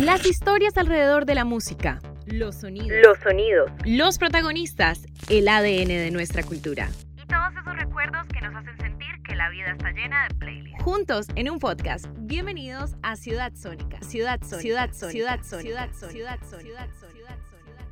Las historias alrededor de la música, los sonidos, los sonidos, los protagonistas, el ADN de nuestra cultura. Y todos esos recuerdos que nos hacen sentir que la vida está llena de playlists. Juntos en un podcast. Bienvenidos a Ciudad Sónica. Ciudad Sónica. Ciudad Sónica. Ciudad Sónica. Ciudad Sónica. Ciudad Sónica. Ciudad Sónica.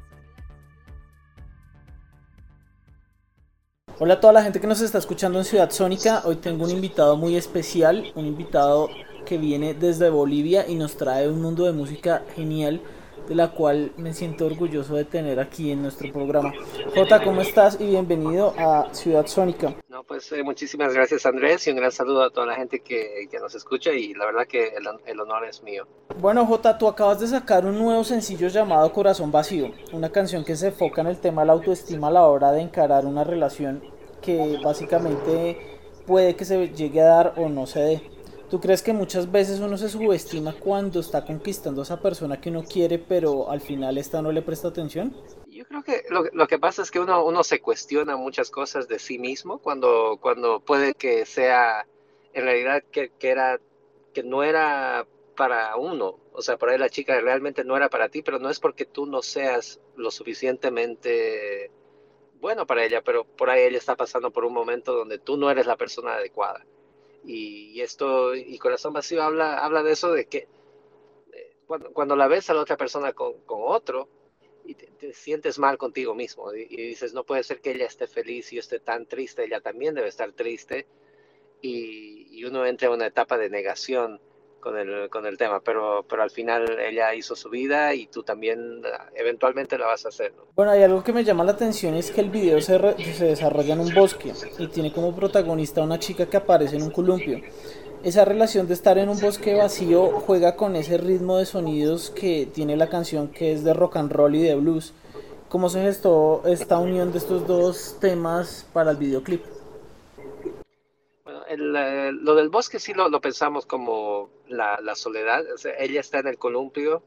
Hola a toda la gente que nos está escuchando en Ciudad Sónica. Hoy tengo un invitado muy especial, un invitado que viene desde Bolivia y nos trae un mundo de música genial de la cual me siento orgulloso de tener aquí en nuestro programa. Jota, ¿cómo estás? Y bienvenido a Ciudad Sónica. No, pues eh, muchísimas gracias Andrés y un gran saludo a toda la gente que, que nos escucha y la verdad que el, el, honor es mío. Bueno Jota, tú acabas de sacar un nuevo sencillo llamado Corazón Vacío, una canción que se enfoca en el tema de la autoestima a la hora de encarar una relación que básicamente puede que se llegue a dar o no se dé. ¿Tú crees que muchas veces uno se subestima cuando está conquistando a esa persona que uno quiere, pero al final esta no le presta atención? Yo creo que lo, lo que pasa es que uno, se cuestiona muchas cosas de sí mismo cuando, cuando puede que sea en realidad que, era, que no era para uno. O sea, para la chica realmente no era para ti, pero no es porque tú no seas lo suficientemente bueno para ella, pero por ahí ella está pasando por un momento donde tú no eres la persona adecuada. Y, esto, y Corazón Vacío habla, habla de eso, de que eh, cuando, cuando, la ves a la otra persona con, con otro, y te, te, sientes mal contigo mismo, y, y, dices, no puede ser que ella esté feliz y yo esté tan triste, ella también debe estar triste, y, y uno entra en una etapa de negación con el, con el tema, pero, pero al final ella hizo su vida y tú también eventualmente la vas a hacer. ¿no? Bueno, hay algo que me llama la atención es que el video se, re, se desarrolla en un bosque y tiene como protagonista una chica que aparece en un columpio. Esa relación de estar en un bosque vacío juega con ese ritmo de sonidos que tiene la canción que es de rock and roll y de blues. ¿Cómo se gestó esta unión de estos dos temas para el videoclip? El, eh, lo del bosque sí lo, lo pensamos como la, soledad. Ella está en el columpio,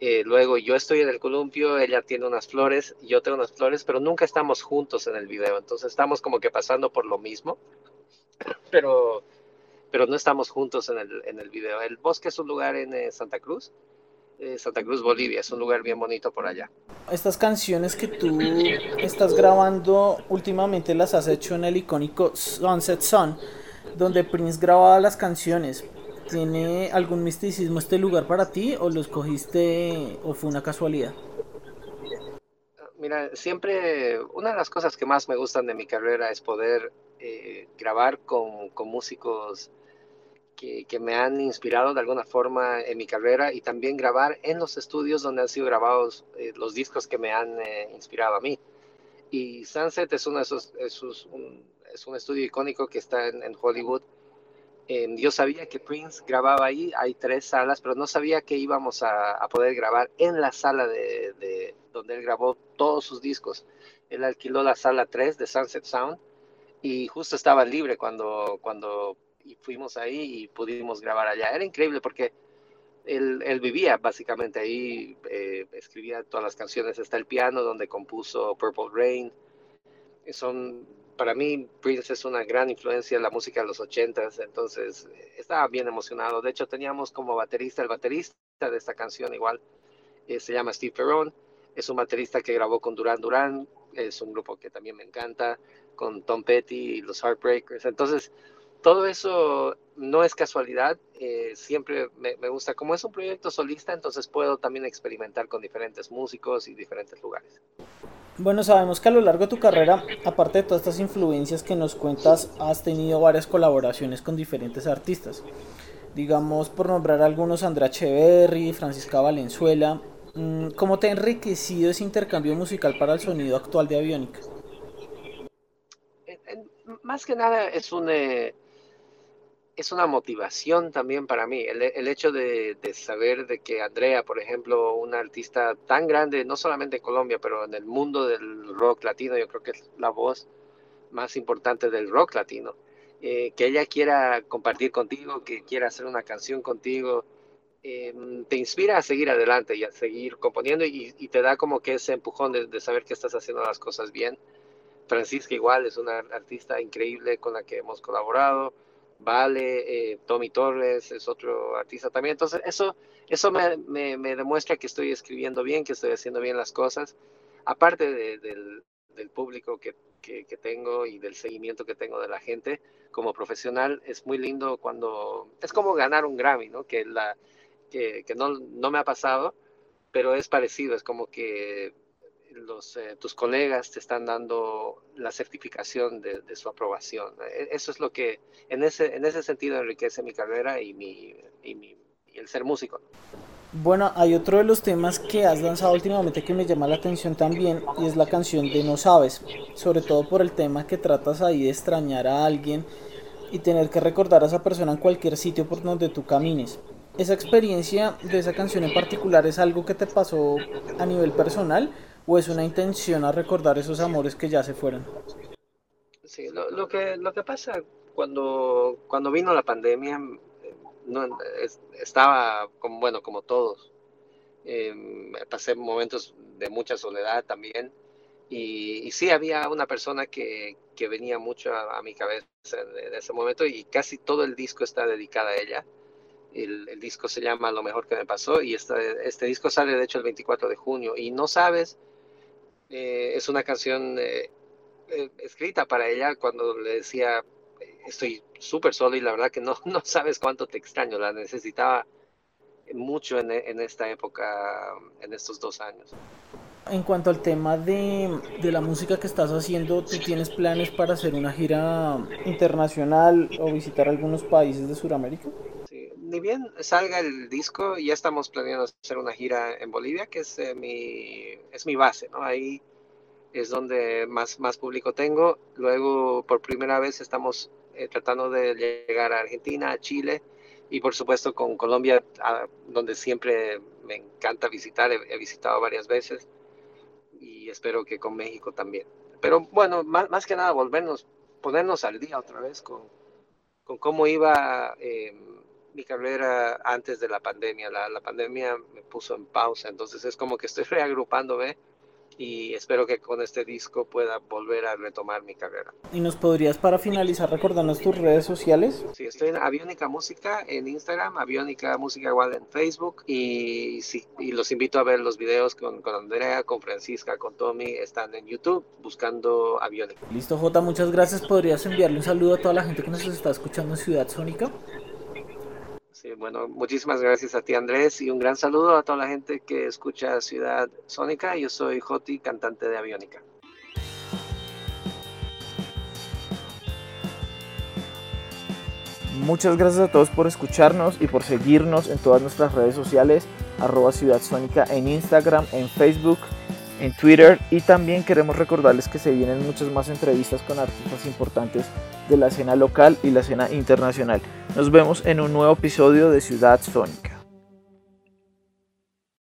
eh, luego yo estoy en el columpio, ella tiene unas flores, yo tengo unas flores, pero nunca estamos juntos en el video. Entonces estamos como que pasando por lo mismo, pero, pero no estamos juntos en el, en el video. El bosque es un lugar en eh, Santa Cruz. Eh, Santa Cruz, Bolivia, es un lugar bien bonito por allá. Estas canciones que tú estás grabando últimamente las has hecho en el icónico Sunset Sun donde Prince grababa las canciones. ¿Tiene algún misticismo este lugar para ti o lo escogiste o fue una casualidad? Mira, siempre una de las cosas que más me gustan de mi carrera es poder eh, grabar con, con músicos que, que, me han inspirado de alguna forma en mi carrera y también grabar en los estudios donde han sido grabados eh, los discos que me han eh, inspirado a mí. Y Sunset es uno de esos, esos un, es un estudio icónico que está en Hollywood. Yo sabía que Prince grababa ahí, hay tres salas, pero no sabía que íbamos a, poder grabar en la sala de, de, donde él grabó todos sus discos. Él alquiló la sala 3 de Sunset Sound y justo estaba libre cuando, cuando fuimos ahí y pudimos grabar allá. Era increíble porque él, él vivía básicamente ahí, eh, escribía todas las canciones. Está el piano donde compuso Purple Rain. Son para mí Prince es una gran influencia en la música de los ochentas, entonces estaba bien emocionado. De hecho, teníamos como baterista, el baterista de esta canción igual, eh, se llama Steve Perron, es un baterista que grabó con Duran Duran, es un grupo que también me encanta, con Tom Petty y los Heartbreakers. Entonces, todo eso no es casualidad, eh, siempre me gusta, como es un proyecto solista, entonces puedo también experimentar con diferentes músicos y diferentes lugares. Bueno, sabemos que a lo largo de tu carrera, aparte de todas estas influencias que nos cuentas, has tenido varias colaboraciones con diferentes artistas. Digamos, por nombrar algunos, Andrea Echeverry, Francisca Valenzuela. ¿Cómo te ha enriquecido ese intercambio musical para el sonido actual de Aviónica? Más que nada es un... Eh es una motivación también para mí. El, el hecho de, de, saber de que Andrea, por ejemplo, una artista tan grande, no solamente en Colombia, pero en el mundo del rock latino, yo creo que es la voz más importante del rock latino, eh, que ella quiera compartir contigo, que quiera hacer una canción contigo, eh, te inspira a seguir adelante y a seguir componiendo y, y te da como que ese empujón de, de, saber que estás haciendo las cosas bien. Francisca igual es una artista increíble con la que hemos colaborado Vale, eh, Tommy Torres es otro artista también. Entonces, eso, eso me, me, demuestra que estoy escribiendo bien, que estoy haciendo bien las cosas. Aparte del, del, público que, que, tengo y del seguimiento que tengo de la gente como profesional, es muy lindo cuando es como ganar un Grammy, ¿no? Que, la, que, que no, no me ha pasado, pero es parecido, es como que los, eh, tus colegas te están dando la certificación de, su aprobación. E, eso es lo que en ese, en ese sentido enriquece mi carrera y, mi, y, mi, y el ser músico. Bueno, hay otro de los temas que has lanzado últimamente que me llama la atención también y es la canción de No Sabes, sobre todo por el tema que tratas ahí de extrañar a alguien y tener que recordar a esa persona en cualquier sitio por donde tú camines. ¿Esa experiencia de esa canción en particular es algo que te pasó a nivel personal o es una intención a recordar esos amores que ya se fueron? Sí, lo, que, lo que pasa cuando, cuando vino la pandemia, no, estaba como, bueno, como todos. Em, pasé momentos de mucha soledad también. Y, sí, había una persona que, que venía mucho a, mi cabeza en, ese momento y casi todo el disco está dedicado a ella. El, el, disco se llama Lo mejor que me pasó y este, este disco sale de hecho el 24 de junio y no sabes eh, es una canción eh, eh, escrita para ella cuando le decía, estoy súper solo y la verdad que no, no sabes cuánto te extraño, la necesitaba mucho en, en, esta época, en estos dos años. En cuanto al tema de, de, la música que estás haciendo, ¿tú tienes planes para hacer una gira internacional o visitar algunos países de Sudamérica? Ni bien salga el disco, ya estamos planeando hacer una gira en Bolivia, que es, eh, mi, es mi base, ¿no? Ahí es donde más, más público tengo. Luego, por primera vez, estamos eh, tratando de llegar a Argentina, a Chile y, por supuesto, con Colombia, donde siempre me encanta visitar. He, visitado varias veces y espero que con México también. Pero bueno, más, más que nada, volvernos, ponernos al día otra vez con, con cómo iba. Eh, mi carrera antes de la pandemia. La, la, pandemia me puso en pausa, entonces es como que estoy reagrupándome y espero que con este disco pueda volver a retomar mi carrera. ¿Y nos podrías para finalizar recordarnos tus redes sociales? Sí, estoy en Aviónica Música en Instagram, Aviónica Música igual en Facebook y, sí, y los invito a ver los videos con, con Andrea, con Francisca, con Tommy, están en YouTube buscando Aviónica. Listo Jota, muchas gracias. ¿Podrías enviarle un saludo a toda la gente que nos está escuchando en Ciudad Sónica? Bueno, muchísimas gracias a ti Andrés y un gran saludo a toda la gente que escucha Ciudad Sónica. Yo soy Joti, cantante de Aviónica. Muchas gracias a todos por escucharnos y por seguirnos en todas nuestras redes sociales, arroba Ciudad Sónica en Instagram, en Facebook, en Twitter y también queremos recordarles que se vienen muchas más entrevistas con artistas importantes de la escena local y la escena internacional. Nos vemos en un nuevo episodio de Ciudad Sónica.